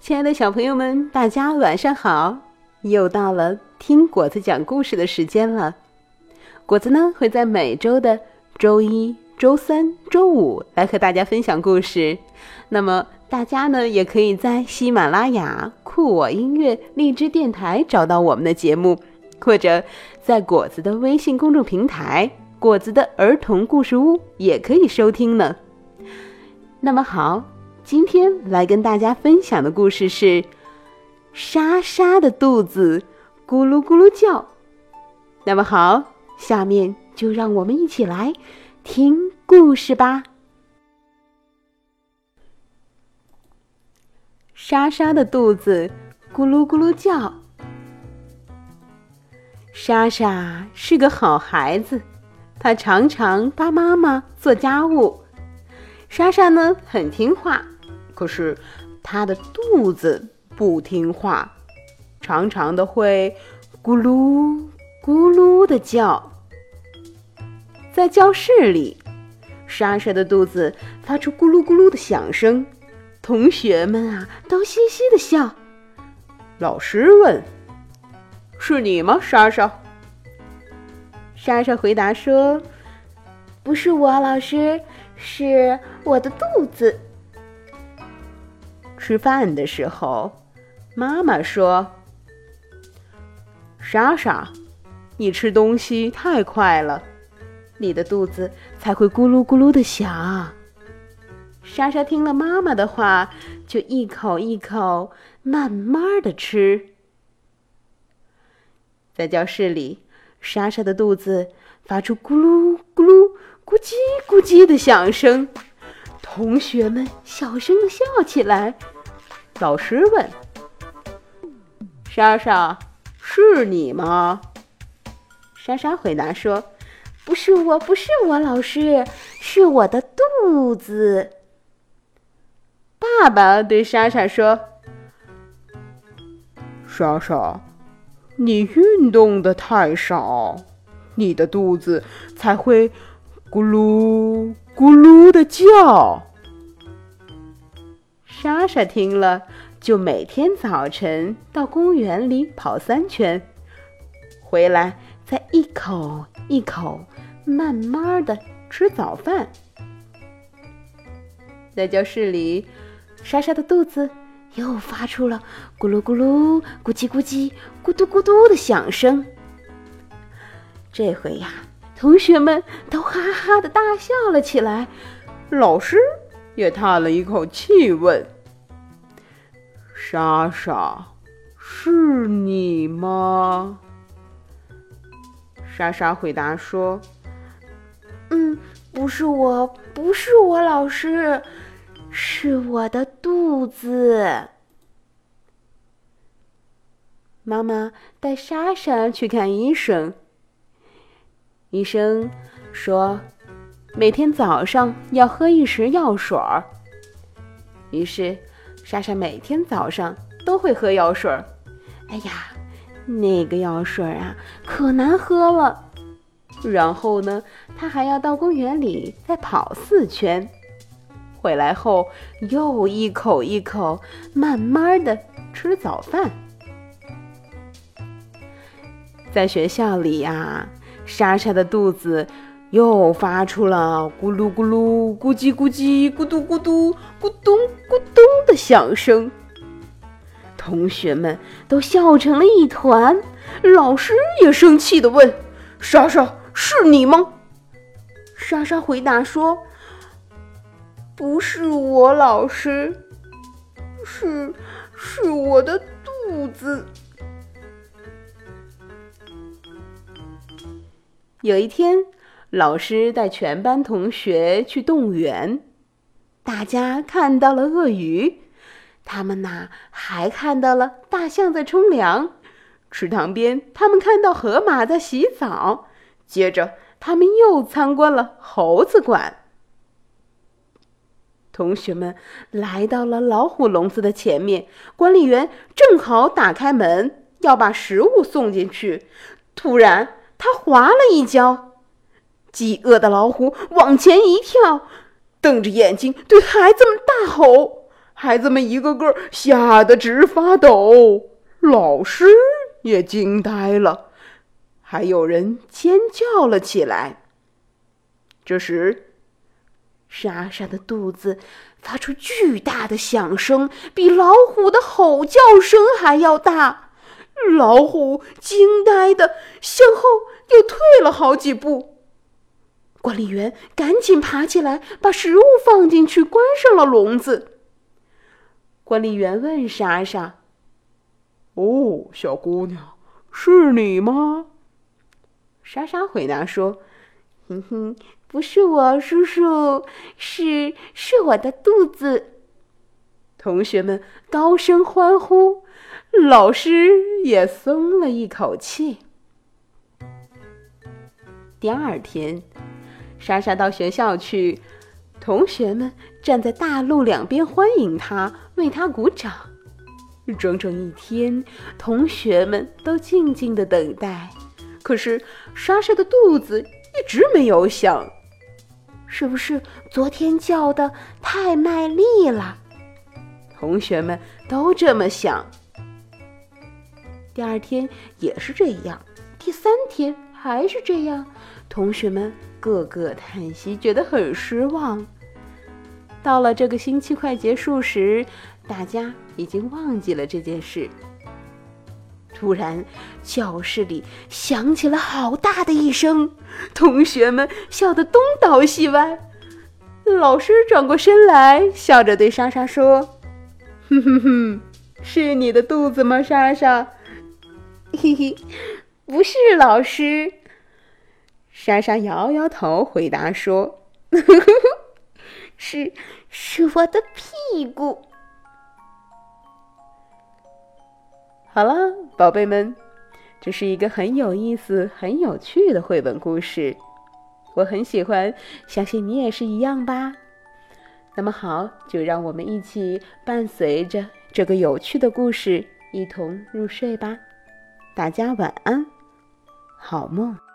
亲爱的小朋友们，大家晚上好！又到了听果子讲故事的时间了。果子呢会在每周的周一、周三、周五来和大家分享故事。那么大家呢也可以在喜马拉雅、酷我音乐、荔枝电台找到我们的节目，或者在果子的微信公众平台“果子的儿童故事屋”也可以收听呢。那么好。今天来跟大家分享的故事是莎莎的肚子咕噜咕噜叫。那么好，下面就让我们一起来听故事吧。莎莎的肚子咕噜咕噜叫。莎莎是个好孩子，她常常帮妈妈做家务。莎莎呢，很听话。可是，他的肚子不听话，常常的会咕噜咕噜的叫。在教室里，莎莎的肚子发出咕噜咕噜的响声，同学们啊都嘻嘻的笑。老师问：“是你吗，莎莎？”莎莎回答说：“不是我，老师，是我的肚子。”吃饭的时候，妈妈说：“莎莎，你吃东西太快了，你的肚子才会咕噜咕噜的响。”莎莎听了妈妈的话，就一口一口慢慢的吃。在教室里，莎莎的肚子发出咕噜咕噜、咕叽咕叽的响声，同学们小声的笑起来。老师问：“莎莎，是你吗？”莎莎回答说：“不是我，不是我，老师，是我的肚子。”爸爸对莎莎说：“莎莎，你运动的太少，你的肚子才会咕噜咕噜的叫。”莎莎听了，就每天早晨到公园里跑三圈，回来再一口一口慢慢的吃早饭。在教室里，莎莎的肚子又发出了咕噜咕噜、咕叽咕叽、咕嘟咕嘟的响声。这回呀，同学们都哈哈的大笑了起来，老师。也叹了一口气，问：“莎莎，是你吗？”莎莎回答说：“嗯，不是我，不是我，老师，是我的肚子。”妈妈带莎莎去看医生。医生说。每天早上要喝一匙药水儿。于是，莎莎每天早上都会喝药水儿。哎呀，那个药水儿啊，可难喝了。然后呢，她还要到公园里再跑四圈，回来后又一口一口慢慢的吃早饭。在学校里呀，莎莎的肚子。又发出了咕噜咕噜、咕叽咕叽、咕嘟咕嘟、咕咚咕咚的响声，同学们都笑成了一团。老师也生气的问：“莎莎，是你吗？”莎莎回答说：“不是我，老师，是是我的肚子。”有一天。老师带全班同学去动物园，大家看到了鳄鱼，他们呐还看到了大象在冲凉，池塘边他们看到河马在洗澡，接着他们又参观了猴子馆。同学们来到了老虎笼子的前面，管理员正好打开门要把食物送进去，突然他滑了一跤。饥饿的老虎往前一跳，瞪着眼睛对孩子们大吼：“孩子们一个个吓得直发抖，老师也惊呆了，还有人尖叫了起来。这时，莎莎的肚子发出巨大的响声，比老虎的吼叫声还要大。老虎惊呆的向后又退了好几步。管理员赶紧爬起来，把食物放进去，关上了笼子。管理员问莎莎：“哦，小姑娘，是你吗？”莎莎回答说：“哼哼，不是我，叔叔，是是我的肚子。”同学们高声欢呼，老师也松了一口气。第二天，莎莎到学校去。同学们站在大路两边欢迎他，为他鼓掌。整整一天，同学们都静静的等待。可是莎莎的肚子一直没有响，是不是昨天叫的太卖力了？同学们都这么想。第二天也是这样，第三天还是这样，同学们个个叹息，觉得很失望。到了这个星期快结束时，大家已经忘记了这件事。突然，教室里响起了好大的一声，同学们笑得东倒西歪。老师转过身来，笑着对莎莎说：“哼哼哼，是你的肚子吗，莎莎？”“嘿嘿，不是，老师。”莎莎摇摇头，回答说：“呵呵呵。”是，是我的屁股。好了，宝贝们，这是一个很有意思、很有趣的绘本故事，我很喜欢，相信你也是一样吧。那么好，就让我们一起伴随着这个有趣的故事一同入睡吧。大家晚安，好梦。